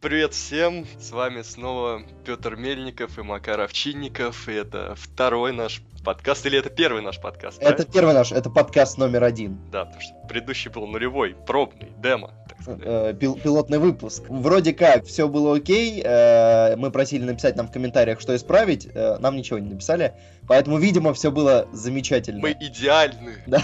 Привет всем, с вами снова Петр Мельников и Макар Овчинников, и это второй наш подкаст, или это первый наш подкаст? Это правильно? первый наш, это подкаст номер один. Да, потому что предыдущий был нулевой, пробный, демо. Э, пил, пилотный выпуск. Вроде как, все было окей, э, мы просили написать нам в комментариях, что исправить, э, нам ничего не написали, поэтому, видимо, все было замечательно. Мы идеальны. Да.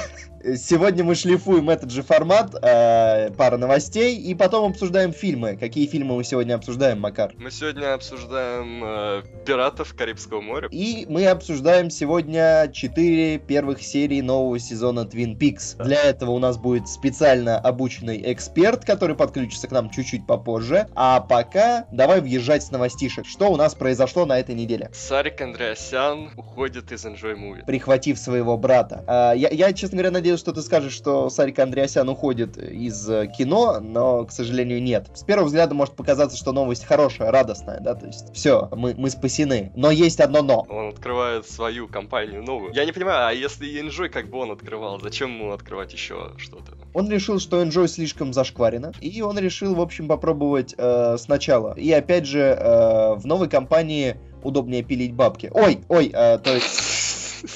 Сегодня мы шлифуем этот же формат, э, пара новостей, и потом обсуждаем фильмы. Какие фильмы мы сегодня обсуждаем, Макар? Мы сегодня обсуждаем э, «Пиратов Карибского моря». И мы обсуждаем сегодня четыре первых серии нового сезона Twin Peaks. Да. Для этого у нас будет специально обученный эксперт, который подключится к нам чуть-чуть попозже. А пока давай въезжать с новостишек. Что у нас произошло на этой неделе? Сарик Андреасян уходит из Enjoy Movie. Прихватив своего брата. А, я, я, честно говоря, надеюсь, что ты скажешь, что Сарик Андреасян уходит из э, кино, но, к сожалению, нет. С первого взгляда может показаться, что новость хорошая, радостная, да, то есть все, мы, мы спасены. Но есть одно но. Он открывает свою компанию новую. Я не понимаю, а если Enjoy как бы он открывал, зачем ему открывать еще что-то? Он решил, что Enjoy слишком зашкварено, и он решил, в общем, попробовать э, сначала. И опять же, э, в новой компании удобнее пилить бабки. Ой, ой, э, то есть...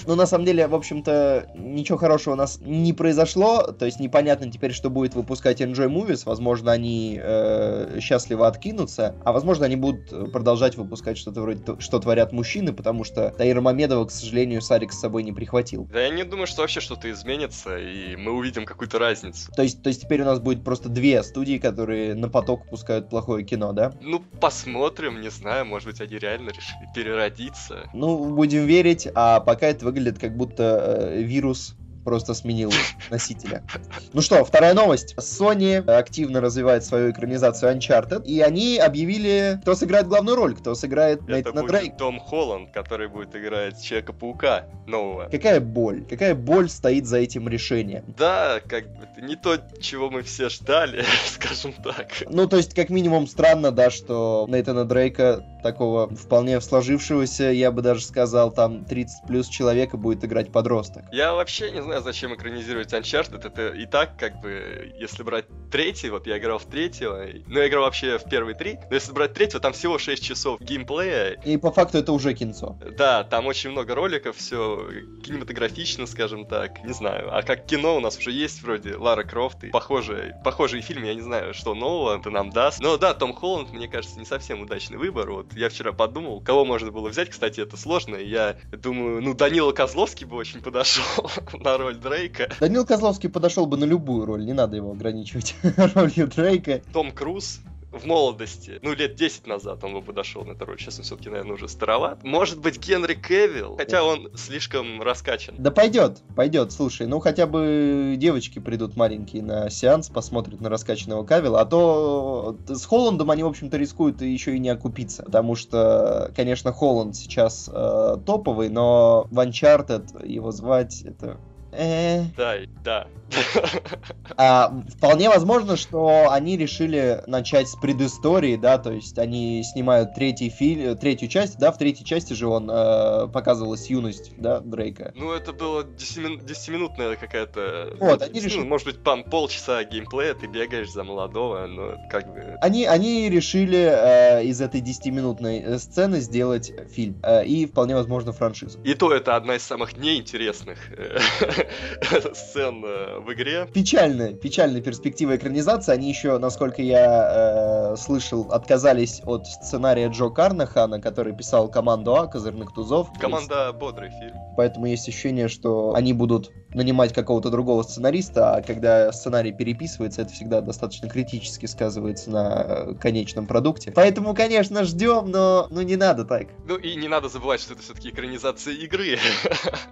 Ну, на самом деле, в общем-то, ничего хорошего у нас не произошло. То есть непонятно теперь, что будет выпускать Enjoy Movies. Возможно, они э, счастливо откинутся, а возможно, они будут продолжать выпускать что-то вроде «Что творят мужчины», потому что Таира Мамедова, к сожалению, Сарик с собой не прихватил. Да я не думаю, что вообще что-то изменится, и мы увидим какую-то разницу. То есть, то есть теперь у нас будет просто две студии, которые на поток пускают плохое кино, да? Ну, посмотрим, не знаю, может быть, они реально решили переродиться. Ну, будем верить, а пока это это выглядит как будто э, вирус просто сменил носителя. Ну что, вторая новость. Sony активно развивает свою экранизацию Uncharted, и они объявили, кто сыграет главную роль, кто сыграет Это Нейтана будет Дрейк. Том Холланд, который будет играть Человека-паука нового. Какая боль? Какая боль стоит за этим решением? Да, как бы не то, чего мы все ждали, скажем так. Ну, то есть, как минимум, странно, да, что Нейтана Дрейка, такого вполне сложившегося, я бы даже сказал, там 30 плюс человека будет играть подросток. Я вообще не знаю, знаю, зачем экранизировать Uncharted. Это и так, как бы, если брать третий, вот я играл в третьего, ну, я играл вообще в первые три, но если брать третьего, там всего 6 часов геймплея. И по факту это уже кинцо. Да, там очень много роликов, все кинематографично, скажем так, не знаю. А как кино у нас уже есть вроде Лара Крофт и похожие, похожие фильмы, я не знаю, что нового это нам даст. Но да, Том Холланд, мне кажется, не совсем удачный выбор. Вот я вчера подумал, кого можно было взять, кстати, это сложно. Я думаю, ну, Данила Козловский бы очень подошел на роль Дрейка. Данил Козловский подошел бы на любую роль, не надо его ограничивать ролью Дрейка. Том Круз в молодости, ну, лет 10 назад он бы подошел на эту роль, сейчас он все-таки, наверное, уже староват. Может быть, Генри Кевилл, хотя он слишком раскачан. Да пойдет, пойдет, слушай, ну, хотя бы девочки придут маленькие на сеанс, посмотрят на раскачанного Кавилла, а то с Холландом они, в общем-то, рискуют еще и не окупиться, потому что, конечно, Холланд сейчас э, топовый, но в Uncharted его звать, это Э. Да, да. А, вполне возможно, что они решили начать с предыстории, да, то есть они снимают третий фильм, третью часть, да, в третьей части же он э, показывалась юность, да, Дрейка. Ну, это было 10-минутная какая-то... Вот, они решили... Может быть, там полчаса геймплея, ты бегаешь за молодого, но как бы... Они, они решили э, из этой 10-минутной э, сцены сделать фильм, э, и вполне возможно франшизу. И то это одна из самых неинтересных э, сцен э, в игре. Печальная, печальная перспектива экранизации. Они еще, насколько я э, слышал, отказались от сценария Джо Карнахана, который писал «Команду А», «Козырных тузов». Команда бодрый фильм. Поэтому есть ощущение, что они будут нанимать какого-то другого сценариста, а когда сценарий переписывается, это всегда достаточно критически сказывается на э, конечном продукте. Поэтому, конечно, ждем, но ну не надо так. Ну и не надо забывать, что это все-таки экранизация игры.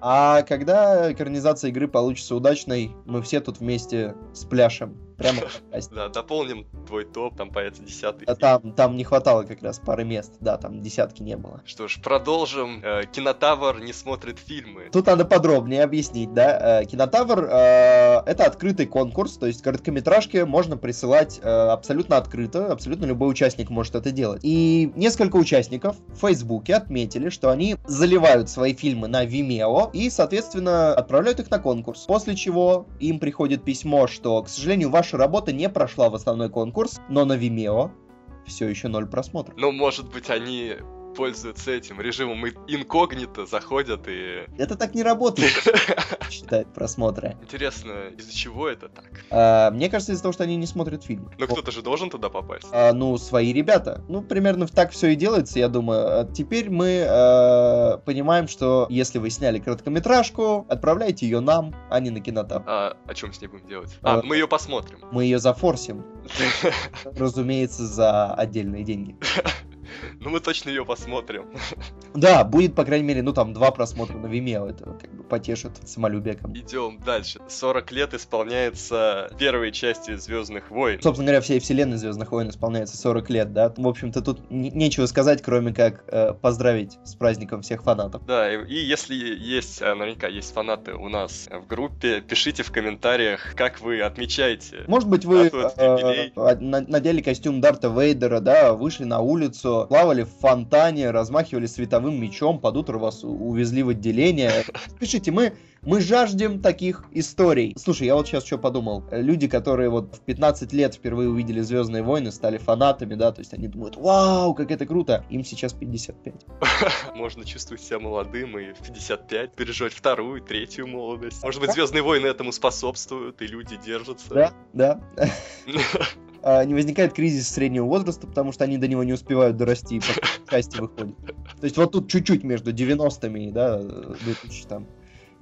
А когда экранизация игры получится удачной, мы все тут вместе спляшем. Прямо Да, дополним твой топ, там появится десятый. Там, там не хватало как раз пары мест, да, там десятки не было. Что ж, продолжим. Э, Кинотавр не смотрит фильмы. Тут надо подробнее объяснить, да. Э, Кинотавр э, это открытый конкурс, то есть короткометражки можно присылать абсолютно открыто, абсолютно любой участник может это делать. И несколько участников в Фейсбуке отметили, что они заливают свои фильмы на Vimeo и, соответственно, отправляют их на конкурс. После чего им приходит письмо, что, к сожалению, ваш ваша работа не прошла в основной конкурс, но на Vimeo все еще ноль просмотров. Ну, может быть, они пользуются этим режимом инкогнито, заходят и... Это так не работает, считает просмотры. Интересно, из-за чего это так? А, мне кажется, из-за того, что они не смотрят фильм. Но кто-то же должен туда попасть. А, ну, свои ребята. Ну, примерно так все и делается, я думаю. А теперь мы понимаем, что если вы сняли короткометражку, отправляйте ее нам, а не на кинотап. А о чем с ней будем делать? А мы ее посмотрим. Мы ее зафорсим. Разумеется, за отдельные деньги. Ну, мы точно ее посмотрим. Да, будет, по крайней мере, ну там два просмотра на Vimeo, это как бы потешит самолюбие. Идем дальше. 40 лет исполняется первой части Звездных войн. Собственно говоря, всей вселенной Звездных войн исполняется 40 лет, да? В общем-то, тут нечего сказать, кроме как э, поздравить с праздником всех фанатов. Да, и, и если есть, а, наверняка есть фанаты у нас в группе, пишите в комментариях, как вы отмечаете. Может быть, вы э, надели костюм Дарта Вейдера, да, вышли на улицу, плавали в фонтане, размахивали световым мечом, под утро вас увезли в отделение. Пишите, мы мы жаждем таких историй. Слушай, я вот сейчас что подумал. Люди, которые вот в 15 лет впервые увидели Звездные войны, стали фанатами, да, то есть они думают, вау, как это круто. Им сейчас 55. Можно чувствовать себя молодым и в 55 переживать вторую, третью молодость. Может быть, Звездные войны этому способствуют, и люди держатся. Да, да. А, не возникает кризис среднего возраста, потому что они до него не успевают дорасти, пока части выходят. То есть вот тут чуть-чуть между 90-ми, да, 2000 там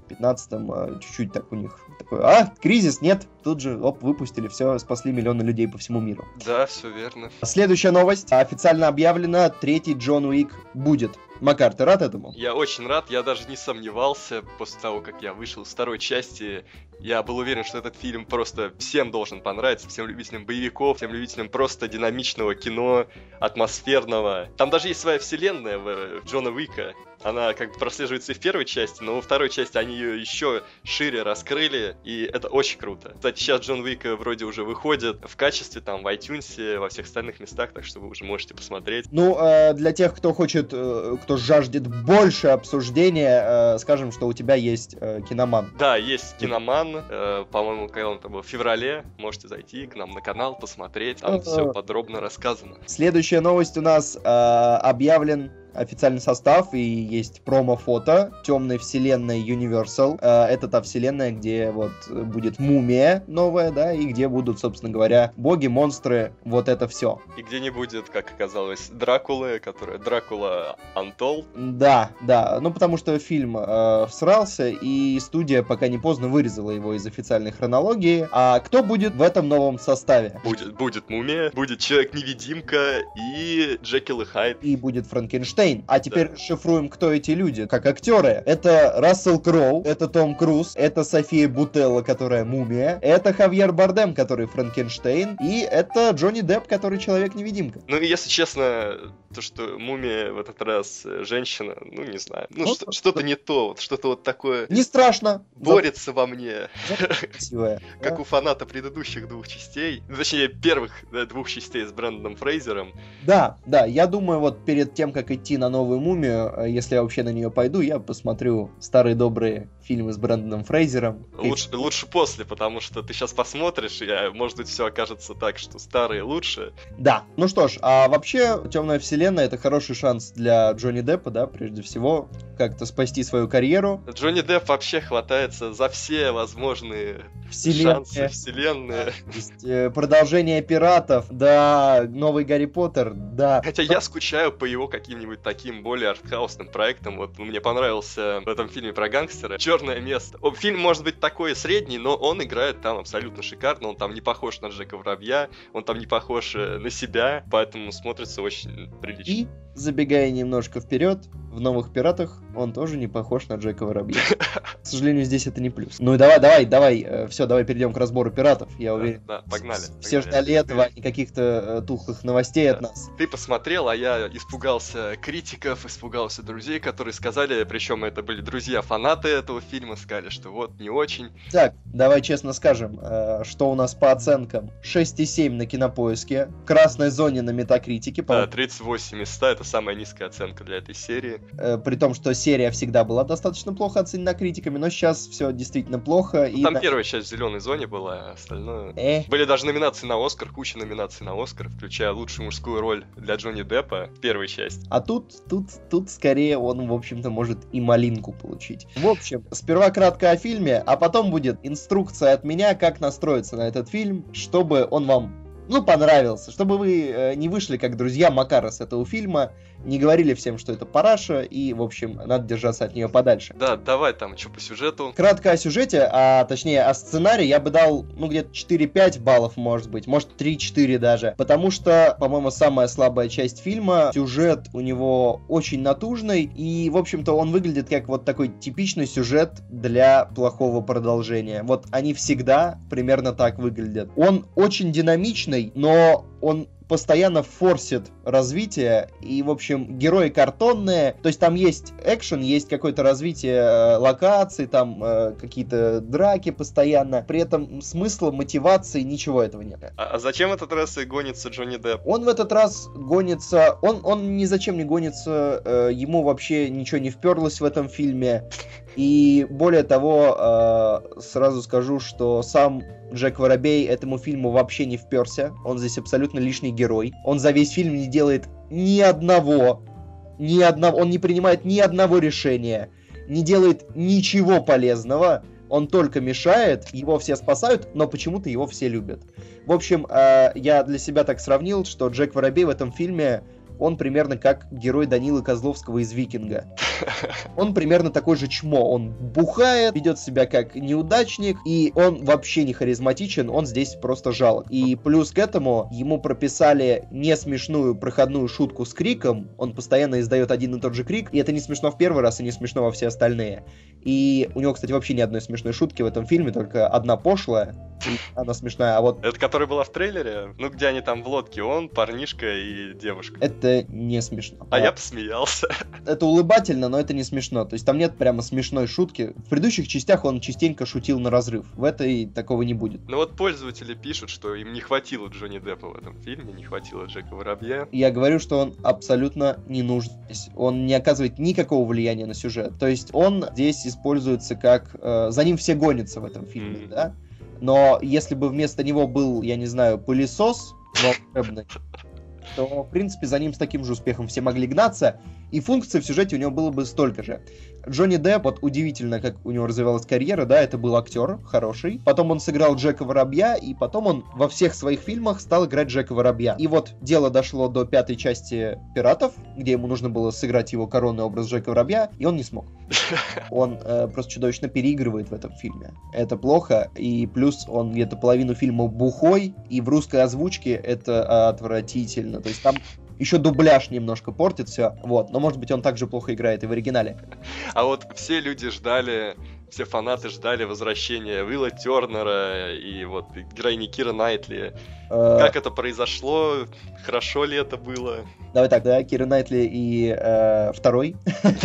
15-м а, чуть-чуть так у них такой, а, кризис, нет, тут же, оп, выпустили, все, спасли миллионы людей по всему миру. Да, все верно. Следующая новость. Официально объявлено, третий Джон Уик будет. Макар, ты рад этому? Я очень рад, я даже не сомневался после того, как я вышел из второй части. Я был уверен, что этот фильм просто всем должен понравиться, всем любителям боевиков, всем любителям просто динамичного кино, атмосферного. Там даже есть своя вселенная в, в Джона Уика. Она как бы прослеживается и в первой части, но во второй части они ее еще шире раскрыли, и это очень круто. Кстати, сейчас Джон Уик вроде уже выходит в качестве там в iTunes, во всех остальных местах, так что вы уже можете посмотреть. Ну, э, для тех, кто хочет, э, кто жаждет больше обсуждения, э, скажем, что у тебя есть э, киноман. Да, есть киноман, э, по-моему, когда он там был в феврале, можете зайти к нам на канал, посмотреть, там все подробно рассказано. Следующая новость у нас э, объявлен официальный состав и есть промо-фото темной вселенной Universal. Э, это та вселенная, где вот будет мумия новая, да, и где будут, собственно говоря, боги, монстры, вот это все. И где не будет, как оказалось, Дракулы, которая Дракула Untold. Да, да, ну потому что фильм э, всрался, и студия пока не поздно вырезала его из официальной хронологии. А кто будет в этом новом составе? Будет, будет мумия, будет Человек-невидимка и Джекил и Хайд. И будет Франкенштейн Чейн. А теперь дешифруем, кто эти люди, как актеры. Это Рассел Кроу, это Том Круз, это София Бутелла, которая мумия, это Хавьер Бардем, который Франкенштейн, и это Джонни Депп, который Человек-невидимка. Ну, если честно, то, что мумия в этот раз э, женщина, ну, не знаю. Ну, ну что-то не то, вот, что-то вот такое... Не страшно. Борется во мне. Как у фаната предыдущих двух частей. Точнее, первых двух частей с Брэндоном Фрейзером. Да, да, я думаю, вот перед тем, как идти на новую мумию, э, если я вообще на нее пойду, я посмотрю старые добрые фильмы с Брэндоном Фрейзером. Лучше, и... лучше после, потому что ты сейчас посмотришь, и, а, может быть, все окажется так, что старые лучше. Да. Ну что ж, а вообще, Темная вселенная это хороший шанс для Джонни Деппа, да, прежде всего, как-то спасти свою карьеру. Джонни Депп вообще хватается за все возможные вселенные. шансы вселенные. Есть, э, продолжение пиратов, да, новый Гарри Поттер, да. Хотя я скучаю по его каким-нибудь таким более артхаусным проектам. Вот мне понравился в этом фильме про гангстера черное место. Фильм может быть такой средний, но он играет там абсолютно шикарно. Он там не похож на Джека Воробья, он там не похож э, на себя, поэтому смотрится очень прилично. И, забегая немножко вперед, в «Новых пиратах» он тоже не похож на Джека Воробья. К сожалению, здесь это не плюс. Ну и давай, давай, давай, э, все, давай перейдем к разбору пиратов. Я уверен. Да, погнали. Все ждали этого, а каких-то э, тухлых новостей от нас. Ты посмотрел, а я испугался критиков, испугался друзей, которые сказали, причем это были друзья-фанаты этого фильма, сказали, что вот, не очень. Так, давай честно скажем, э, что у нас по оценкам. 6,7 на кинопоиске, в красной зоне на метакритике. Да, 38 из 100, это самая низкая оценка для этой серии. э, при том, что серия всегда была достаточно плохо оценена критиками, но сейчас все действительно плохо. Ну, и там на- первая часть в зеленой зоне была, а остальное... Э, Были даже номинации на Оскар, куча номинаций на Оскар, включая лучшую мужскую роль для Джонни Деппа, первая часть. А тут, тут, тут скорее он, в общем-то, может и малинку получить. В общем, сперва кратко о фильме, а потом будет инструкция от меня, как настроиться на этот фильм, чтобы он вам, ну, понравился, чтобы вы э, не вышли как друзья Макара с этого фильма, не говорили всем, что это параша, и, в общем, надо держаться от нее подальше. Да, давай там, что по сюжету. Кратко о сюжете, а точнее о сценарии я бы дал, ну, где-то 4-5 баллов, может быть, может 3-4 даже. Потому что, по-моему, самая слабая часть фильма, сюжет у него очень натужный, и, в общем-то, он выглядит как вот такой типичный сюжет для плохого продолжения. Вот они всегда примерно так выглядят. Он очень динамичный, но он постоянно форсит развитие, и, в общем, герои картонные, то есть там есть экшен, есть какое-то развитие э, локаций, там э, какие-то драки постоянно, при этом смысла, мотивации, ничего этого нет. А, а зачем этот раз и гонится Джонни Депп? Он в этот раз гонится, он, он ни зачем не гонится, э, ему вообще ничего не вперлось в этом фильме. И более того, э, сразу скажу, что сам Джек Воробей этому фильму вообще не вперся. Он здесь абсолютно лишний герой. Он за весь фильм не делает ни одного, ни одного, он не принимает ни одного решения, не делает ничего полезного. Он только мешает, его все спасают, но почему-то его все любят. В общем, э, я для себя так сравнил, что Джек Воробей в этом фильме, он примерно как герой Данилы Козловского из «Викинга». Он примерно такой же чмо. Он бухает, ведет себя как неудачник, и он вообще не харизматичен, он здесь просто жалок. И плюс к этому ему прописали не смешную проходную шутку с криком, он постоянно издает один и тот же крик, и это не смешно в первый раз и не смешно во все остальные. И у него, кстати, вообще ни одной смешной шутки в этом фильме, только одна пошлая, она смешная, а вот Это которая была в трейлере? Ну, где они там в лодке, он, парнишка и девушка. это не смешно. А я посмеялся. это улыбательно, но это не смешно. То есть там нет прямо смешной шутки. В предыдущих частях он частенько шутил на разрыв. В этой такого не будет. Ну вот пользователи пишут, что им не хватило Джонни Деппа в этом фильме, не хватило Джека Воробья. Я говорю, что он абсолютно не нужен. здесь. Он не оказывает никакого влияния на сюжет. То есть он здесь используется как... э, за ним все гонятся в этом фильме, Мгм. да? Но если бы вместо него был, я не знаю, пылесос волшебный, то, в принципе, за ним с таким же успехом все могли гнаться, и функций в сюжете у него было бы столько же. Джонни Депп, вот удивительно, как у него развивалась карьера, да, это был актер хороший. Потом он сыграл Джека Воробья, и потом он во всех своих фильмах стал играть Джека Воробья. И вот дело дошло до пятой части «Пиратов», где ему нужно было сыграть его коронный образ Джека Воробья, и он не смог. Он э, просто чудовищно переигрывает в этом фильме. Это плохо, и плюс он где-то половину фильма бухой, и в русской озвучке это отвратительно. То есть там еще дубляж немножко портит все, вот. Но может быть он также плохо играет и в оригинале. А вот все люди ждали, все фанаты ждали возвращения Уилла Тернера и вот героини Кира Найтли. Э, Как это произошло? Хорошо ли это было? Давай так, да, Кира Найтли и э, второй,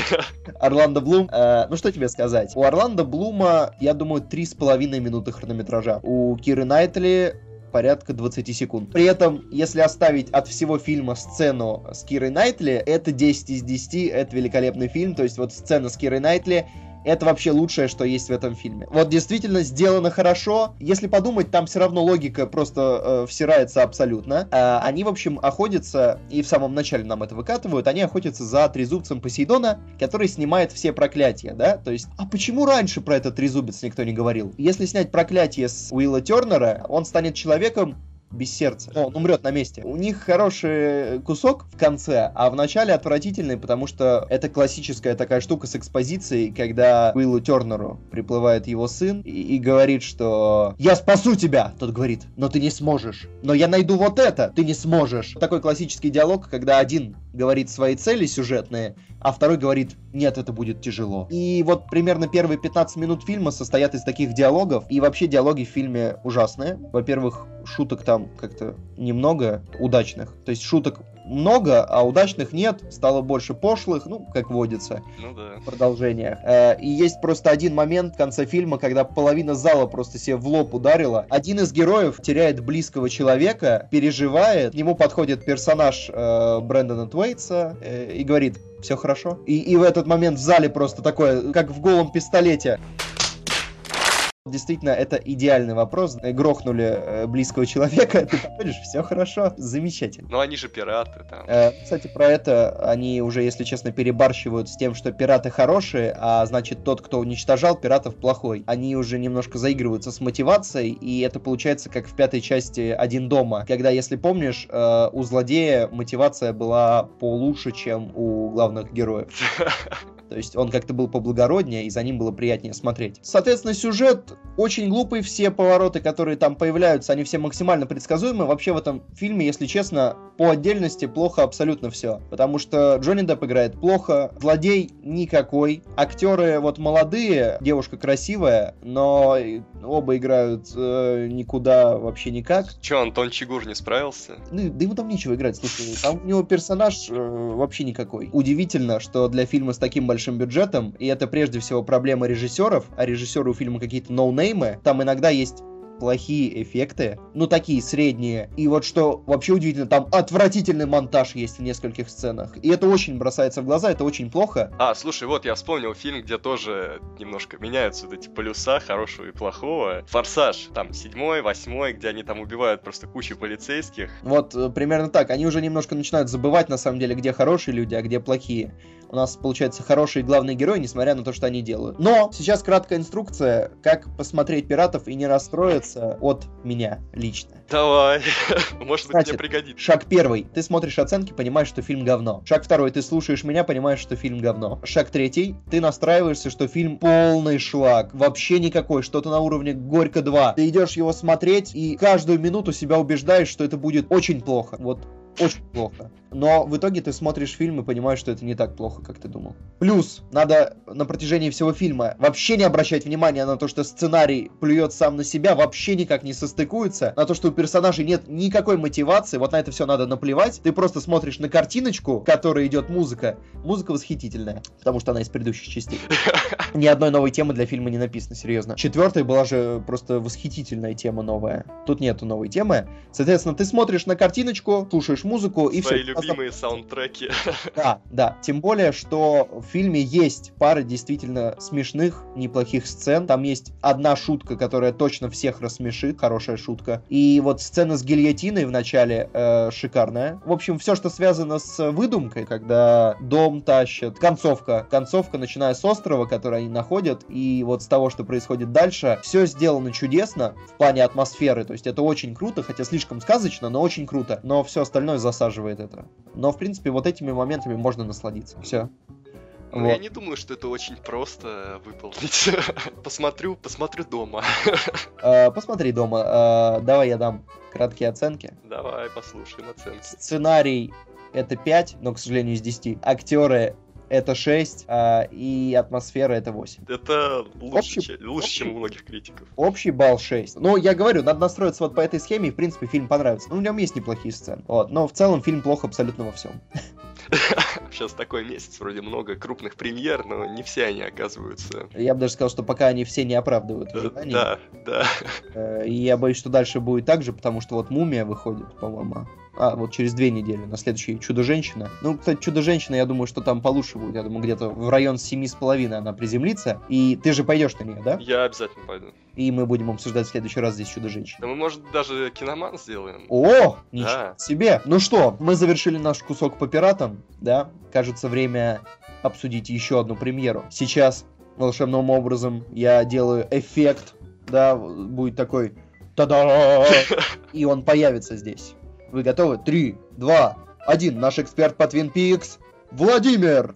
Орландо Блум. Э, ну что тебе сказать? У Орландо Блума, я думаю, три с половиной минуты хронометража. У Киры Найтли порядка 20 секунд. При этом, если оставить от всего фильма сцену с Кирой Найтли, это 10 из 10, это великолепный фильм. То есть вот сцена с Кирой Найтли это вообще лучшее, что есть в этом фильме. Вот действительно сделано хорошо. Если подумать, там все равно логика просто э, всирается абсолютно. А, они, в общем, охотятся, и в самом начале нам это выкатывают, они охотятся за трезубцем Посейдона, который снимает все проклятия, да? То есть, а почему раньше про этот трезубец никто не говорил? Если снять проклятие с Уилла Тернера, он станет человеком, без сердца. Он умрет на месте. У них хороший кусок в конце, а в начале отвратительный, потому что это классическая такая штука с экспозицией, когда Уиллу Тернеру приплывает его сын и, и говорит, что «Я спасу тебя!» Тот говорит «Но ты не сможешь». «Но я найду вот это!» «Ты не сможешь!» Такой классический диалог, когда один говорит свои цели сюжетные, а второй говорит «Нет, это будет тяжело». И вот примерно первые 15 минут фильма состоят из таких диалогов, и вообще диалоги в фильме ужасные. Во-первых, шуток там как-то немного удачных. То есть шуток много, а удачных нет, стало больше пошлых, ну, как водится. Ну да. В продолжениях. Э, и есть просто один момент в конце фильма, когда половина зала просто себе в лоб ударила. Один из героев теряет близкого человека, переживает, к нему подходит персонаж э, Брэндона Твейтса э, и говорит, все хорошо. И, и в этот момент в зале просто такое, как в голом пистолете. Действительно, это идеальный вопрос. Грохнули э, близкого человека, ты подходишь, все хорошо, замечательно. Ну они же пираты там. Э, кстати, про это они уже, если честно, перебарщивают с тем, что пираты хорошие, а значит тот, кто уничтожал пиратов, плохой. Они уже немножко заигрываются с мотивацией, и это получается как в пятой части «Один дома», когда, если помнишь, э, у злодея мотивация была получше, чем у главных героев. То есть он как-то был поблагороднее, и за ним было приятнее смотреть. Соответственно, сюжет очень глупый, все повороты, которые там появляются, они все максимально предсказуемы. Вообще в этом фильме, если честно, по отдельности плохо абсолютно все. Потому что Джонни Депп играет плохо, злодей никакой, актеры вот молодые, девушка красивая, но оба играют э, никуда вообще никак. Че, Антон Чигур не справился? Ну, да ему там нечего играть, слушай, там у него персонаж э, вообще никакой. Удивительно, что для фильма с таким большим большим бюджетом, и это прежде всего проблема режиссеров, а режиссеры у фильма какие-то ноунеймы, там иногда есть плохие эффекты, ну такие средние. И вот что вообще удивительно, там отвратительный монтаж есть в нескольких сценах. И это очень бросается в глаза, это очень плохо. А, слушай, вот я вспомнил фильм, где тоже немножко меняются вот эти полюса хорошего и плохого. Форсаж, там седьмой, восьмой, где они там убивают просто кучу полицейских. Вот э, примерно так. Они уже немножко начинают забывать на самом деле, где хорошие люди, а где плохие. У нас получается хорошие главные герои, несмотря на то, что они делают. Но сейчас краткая инструкция, как посмотреть пиратов и не расстроиться отличается от меня лично. Давай. Может быть, Значит, тебе пригодится. Шаг первый. Ты смотришь оценки, понимаешь, что фильм говно. Шаг второй. Ты слушаешь меня, понимаешь, что фильм говно. Шаг третий. Ты настраиваешься, что фильм полный шлак. Вообще никакой. Что-то на уровне Горько 2. Ты идешь его смотреть и каждую минуту себя убеждаешь, что это будет очень плохо. Вот очень плохо. Но в итоге ты смотришь фильм и понимаешь, что это не так плохо, как ты думал. Плюс, надо на протяжении всего фильма вообще не обращать внимания на то, что сценарий плюет сам на себя, вообще никак не состыкуется, на то, что у персонажей нет никакой мотивации, вот на это все надо наплевать. Ты просто смотришь на картиночку, в которой идет музыка. Музыка восхитительная, потому что она из предыдущих частей. Ни одной новой темы для фильма не написано, серьезно. Четвертая была же просто восхитительная тема новая. Тут нету новой темы. Соответственно, ты смотришь на картиночку, слушаешь музыку и все любимые саундтреки. Да, да. Тем более, что в фильме есть пара действительно смешных, неплохих сцен. Там есть одна шутка, которая точно всех рассмешит. Хорошая шутка. И вот сцена с гильотиной в начале э, шикарная. В общем, все, что связано с выдумкой, когда дом тащат. Концовка. Концовка, начиная с острова, который они находят, и вот с того, что происходит дальше. Все сделано чудесно в плане атмосферы. То есть это очень круто, хотя слишком сказочно, но очень круто. Но все остальное засаживает это. Но, в принципе, вот этими моментами можно насладиться. Все. Ну, вот. я не думаю, что это очень просто выполнить. посмотрю, посмотрю дома. uh, посмотри дома. Uh, давай я дам краткие оценки. Давай послушаем оценки. Сценарий это 5, но, к сожалению, из 10. Актеры это 6, а, и атмосфера это 8. Это лучше, общий, чем, лучше общий, чем у многих критиков. Общий балл 6. Ну, я говорю, надо настроиться вот по этой схеме, и, в принципе, фильм понравится. Ну, в нем есть неплохие сцены. Вот, но в целом фильм плохо абсолютно во всем. Сейчас такой месяц, вроде много крупных премьер, но не все они оказываются. Я бы даже сказал, что пока они все не оправдывают ожиданий. Да, да. Э, и я боюсь, что дальше будет так же, потому что вот «Мумия» выходит, по-моему. А, вот через две недели, на следующий «Чудо-женщина». Ну, кстати, «Чудо-женщина», я думаю, что там получше будет. Я думаю, где-то в район семи с половиной она приземлится. И ты же пойдешь на нее, да? Я обязательно пойду. И мы будем обсуждать в следующий раз здесь «Чудо-женщина». Да мы, может, даже киноман сделаем. О, ничего да. себе. Ну что, мы завершили наш кусок по пиратам, да? Кажется, время обсудить еще одну премьеру. Сейчас волшебным образом я делаю эффект, да, будет такой та-да, и он появится здесь. Вы готовы? Три, два, один. Наш эксперт по Twin Peaks Владимир!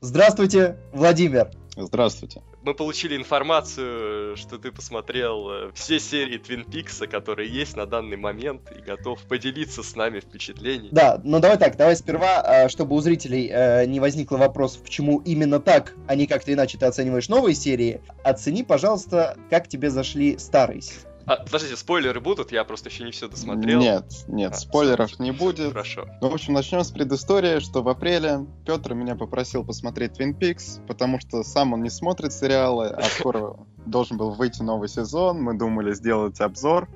Здравствуйте, Владимир! Здравствуйте. Мы получили информацию, что ты посмотрел э, все серии Твин Пикса, которые есть на данный момент, и готов поделиться с нами впечатлениями. Да, ну давай так, давай сперва, э, чтобы у зрителей э, не возникло вопросов, почему именно так, а не как-то иначе ты оцениваешь новые серии, оцени, пожалуйста, как тебе зашли старые серии. А, подождите, спойлеры будут? Я просто еще не все досмотрел. Нет, нет, А, спойлеров не будет. Хорошо. Ну, в общем, начнем с предыстории, что в апреле Петр меня попросил посмотреть Twin Peaks, потому что сам он не смотрит сериалы, а скоро должен был выйти новый сезон, мы думали сделать обзор,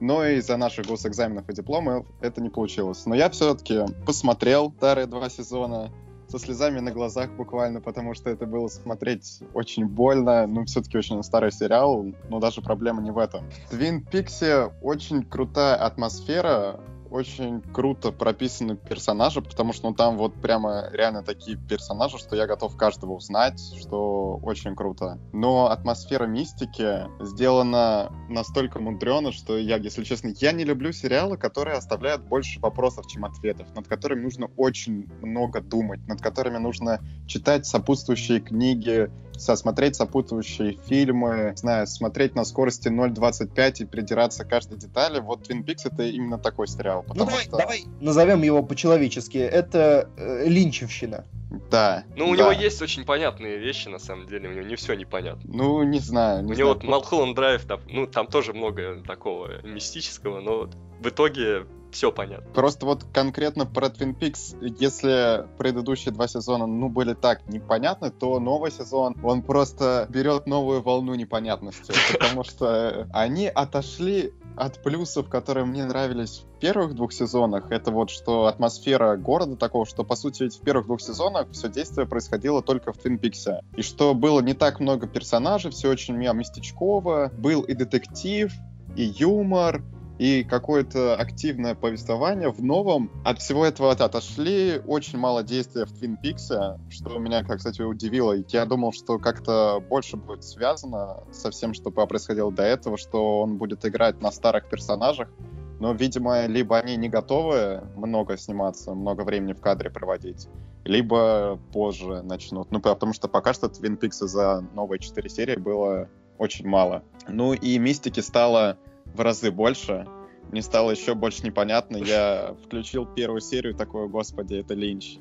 но из-за наших госэкзаменов и дипломов это не получилось. Но я все-таки посмотрел старые два сезона, со слезами на глазах буквально, потому что это было смотреть очень больно. Ну, все-таки очень старый сериал, но даже проблема не в этом. В Твин Пиксе очень крутая атмосфера, очень круто прописаны персонажи, потому что ну, там вот прямо реально такие персонажи, что я готов каждого узнать, что очень круто. Но атмосфера мистики сделана настолько мудрено, что я, если честно, я не люблю сериалы, которые оставляют больше вопросов, чем ответов, над которыми нужно очень много думать, над которыми нужно читать сопутствующие книги, смотреть сопутствующие фильмы, не знаю, смотреть на скорости 0.25 и придираться к каждой детали. Вот Twin Peaks это именно такой сериал. Ну давай, что... давай назовем его по-человечески. Это э, линчевщина. Да. Ну, у да. него есть очень понятные вещи, на самом деле, у него не все непонятно. Ну, не знаю. Не у знаю. него вот Малхолланд Драйв, там, ну, там тоже много такого мистического, но в итоге все понятно. Просто вот конкретно про Twin Peaks, если предыдущие два сезона, ну, были так непонятны, то новый сезон, он просто берет новую волну непонятности, потому что они отошли от плюсов, которые мне нравились в первых двух сезонах, это вот что атмосфера города такого, что, по сути, ведь в первых двух сезонах все действие происходило только в Твин Пиксе. И что было не так много персонажей, все очень местечково, был и детектив, и юмор, и какое-то активное повествование в новом. От всего этого отошли, очень мало действия в Твин Пиксе, что меня, как, кстати, удивило. Я думал, что как-то больше будет связано со всем, что происходило до этого, что он будет играть на старых персонажах, но, видимо, либо они не готовы много сниматься, много времени в кадре проводить, либо позже начнут. Ну, потому что пока что Твин Пикс за новые четыре серии было очень мало. Ну и мистики стало в разы больше. Мне стало еще больше непонятно. Я включил первую серию, такой, господи, это Линч.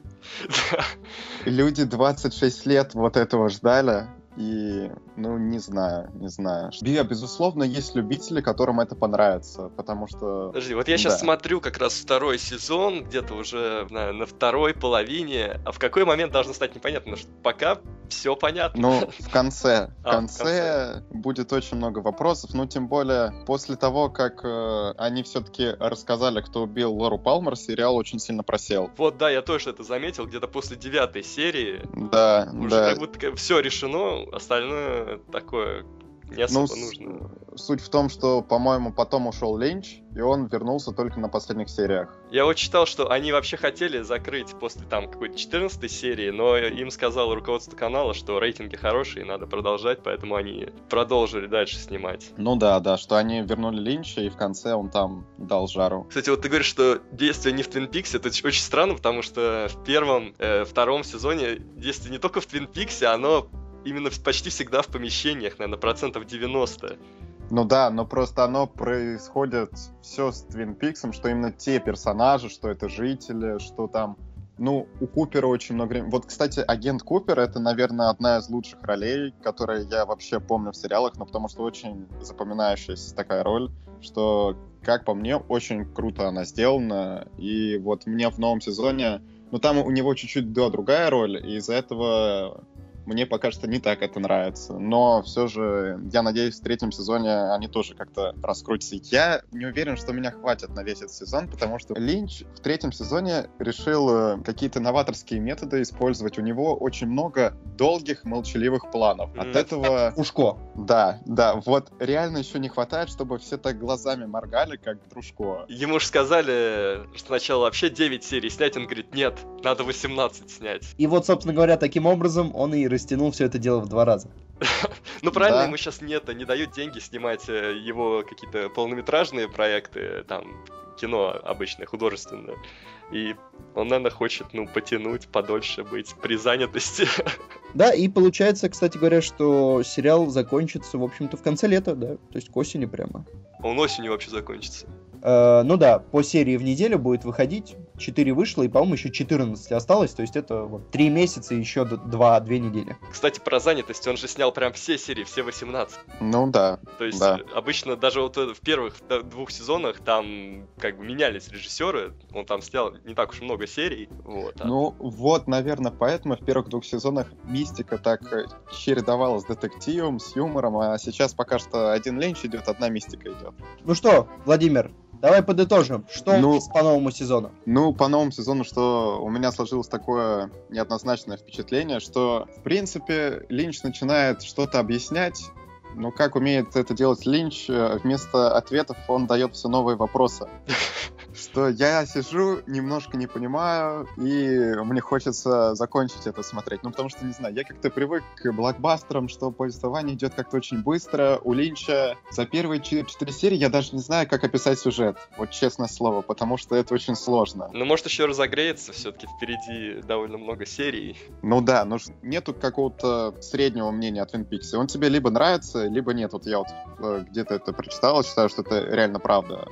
Люди 26 лет вот этого ждали. И, ну, не знаю, не знаю. Безусловно, есть любители, которым это понравится, потому что... Подожди, вот я сейчас Да. смотрю как раз второй сезон, где-то уже на, на второй половине, а в какой момент должно стать непонятно, что пока все понятно. Ну, в конце. В А, конце будет очень много вопросов. Ну, тем более, после того, как э, они все-таки рассказали, кто убил Лору Палмер, сериал очень сильно просел. Вот, да, я тоже это заметил, где-то после девятой серии Да, уже да. как будто все решено, остальное такое не особо Ну, нужно. Суть в том, что, по-моему, потом ушел Линч, и он вернулся только на последних сериях. Я вот читал, что они вообще хотели закрыть после там какой-то 14 серии, но им сказало руководство канала, что рейтинги хорошие, надо продолжать, поэтому они продолжили дальше снимать. Ну да, да, что они вернули Линча, и в конце он там дал жару. Кстати, вот ты говоришь, что действие не в Твин Пиксе, это очень странно, потому что в первом, э, втором сезоне действие не только в Твин Пиксе, оно именно почти всегда в помещениях, наверное, процентов 90. Ну да, но просто оно происходит все с Твин Пиксом, что именно те персонажи, что это жители, что там... Ну, у Купера очень много времени. Вот, кстати, агент Купер это, наверное, одна из лучших ролей, которые я вообще помню в сериалах, но потому что очень запоминающаяся такая роль, что, как по мне, очень круто она сделана. И вот мне в новом сезоне... Ну, там у него чуть-чуть да, другая роль, и из-за этого мне пока что не так это нравится. Но все же, я надеюсь, в третьем сезоне они тоже как-то раскрутятся. Я не уверен, что меня хватит на весь этот сезон, потому что Линч в третьем сезоне решил э, какие-то новаторские методы использовать. У него очень много долгих, молчаливых планов. От этого... Ушко. Да, да, вот реально еще не хватает, чтобы все так глазами моргали, как дружко. Ему же сказали, что сначала вообще 9 серий снять, он говорит, нет, надо 18 снять. И вот, собственно говоря, таким образом он и растянул все это дело в два раза. Ну правильно, Да. ему сейчас нет, не дают деньги снимать э, его какие-то полнометражные проекты, там, кино обычное, художественное. И он, наверное, хочет, ну, потянуть, подольше быть при занятости. Да, и получается, кстати говоря, что сериал закончится, в общем-то, в конце лета, да, то есть к осени прямо. Он осенью вообще закончится. Э, ну да, по серии в неделю будет выходить, 4 вышло, и, по-моему, еще 14 осталось, то есть это вот 3 месяца и еще 2-2 недели. Кстати, про занятость, он же снял прям все серии, все 18. Ну да. То есть Да. обычно даже вот в первых д- двух сезонах там как бы менялись режиссеры, он там снял не так уж много серий, вот. а- Ну вот, наверное, поэтому в первых двух сезонах мистика так э, чередовалась с детективом, с юмором, а сейчас пока что один ленч идет, одна мистика идет. Ну что, Владимир, давай подытожим, что Ну- по новому сезону. Ну, по новому сезону, что у меня сложилось такое неоднозначное впечатление, что, в принципе, Линч начинает что-то объяснять, но как умеет это делать Линч, э, вместо ответов он дает все новые вопросы. Что я сижу, немножко не понимаю, и мне хочется закончить это смотреть. Ну, потому что, не знаю, я как-то привык к блокбастерам, что повествование идет как-то очень быстро. У Линча за первые четыре серии я даже не знаю, как описать сюжет. Вот честное слово, потому что это очень сложно. Ну, может, еще разогреется, все-таки впереди довольно много серий. Ну да, ж- нету какого-то среднего мнения о Твин Пиксе. Он тебе либо нравится, либо нет. Вот я вот э, где-то это прочитал, считаю, что это реально правда.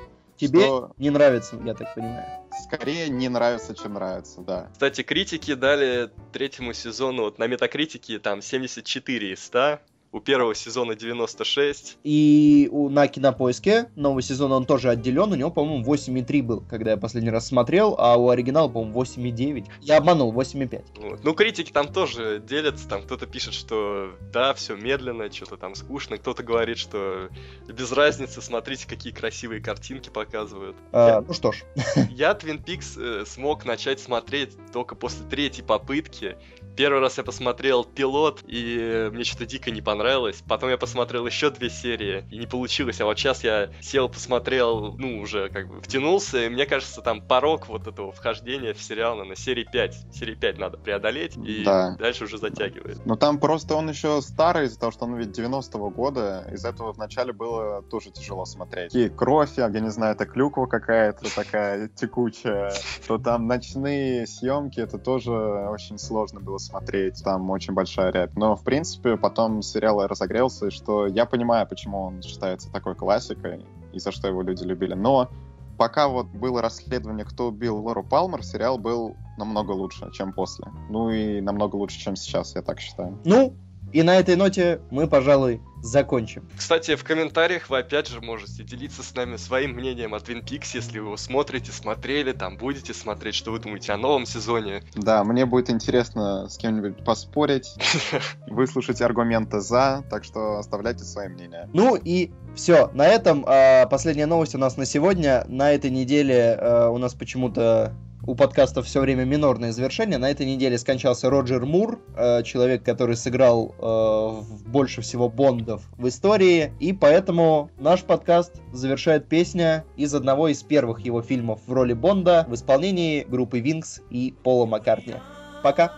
Тебе Что не нравится, я так понимаю. скорее не нравится, чем нравится, да. Кстати, критики дали третьему сезону, вот на метакритике там 74 из 100, у первого сезона 96. И у, на Кинопоиске новый сезон он тоже отделен, у него, по-моему, 8,3 был, когда я последний раз смотрел, а у оригинала, по-моему, 8,9. Я обманул, 8,5. Вот. Ну, критики там тоже делятся, там кто-то пишет, что да, все медленно, что-то там скучно, кто-то говорит, что без разницы, смотрите, какие красивые картинки показывают. А, ну что ж, Я Twin Peaks э, смог начать смотреть только после третьей попытки. Первый раз я посмотрел пилот, и мне что-то дико не понравилось. Потом я посмотрел еще две серии, и не получилось. А вот сейчас я сел, посмотрел, ну, уже как бы втянулся, и мне кажется, там порог вот этого вхождения в сериал на серии 5. Серии 5 надо преодолеть, и Да. дальше уже затягивает. Но там просто он еще старый из-за того, что он ведь 90-го года. Из-за этого вначале было тоже тяжело смотреть. И кровь, я не знаю, это клюква какая-то такая текучая. То там ночные съемки, это тоже очень сложно было смотреть. Там очень большая рябь. Но, в принципе, потом сериал разогрелся, и что я понимаю, почему он считается такой классикой, и за что его люди любили. Но пока вот было расследование, кто убил Лору Палмер, сериал был намного лучше, чем после. Ну и намного лучше, чем сейчас, я так считаю. ну, и на этой ноте мы, пожалуй, закончим. Кстати, в комментариях вы опять же можете делиться с нами своим мнением о Twin Peaks, если вы его смотрите, смотрели, там будете смотреть, что вы думаете о новом сезоне. Да, мне будет интересно с кем-нибудь поспорить, выслушать аргументы за, так что оставляйте свои мнения. Ну и все, на этом а, последняя новость у нас на сегодня. На этой неделе а, у нас почему-то у подкаста все время минорное завершение. На этой неделе скончался Роджер Мур, а, человек, который сыграл в больше всего Бондов в истории. И поэтому наш подкаст завершает песня из одного из первых его фильмов в роли Бонда в исполнении группы Винкс и Пола Маккартни. Пока!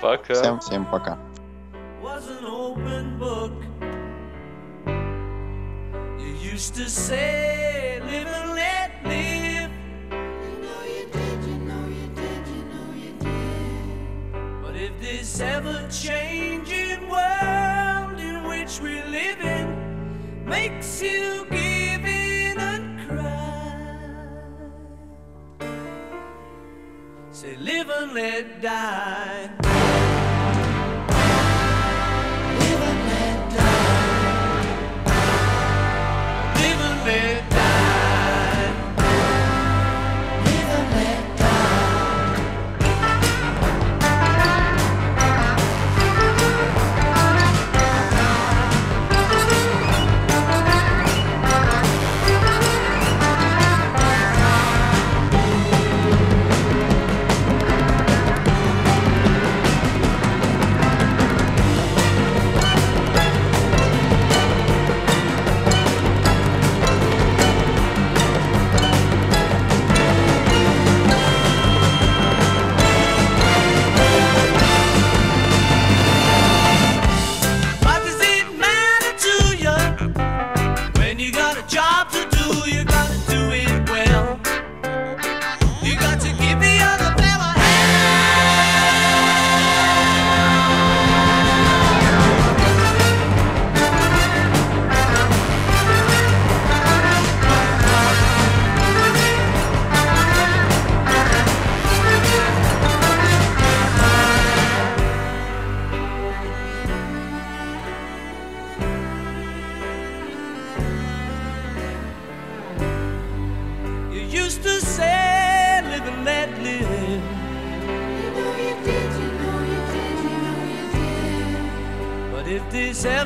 Пока. Всем, всем пока. used to say, live and let changing world in which we live in makes you give in and cry, say, live and let die.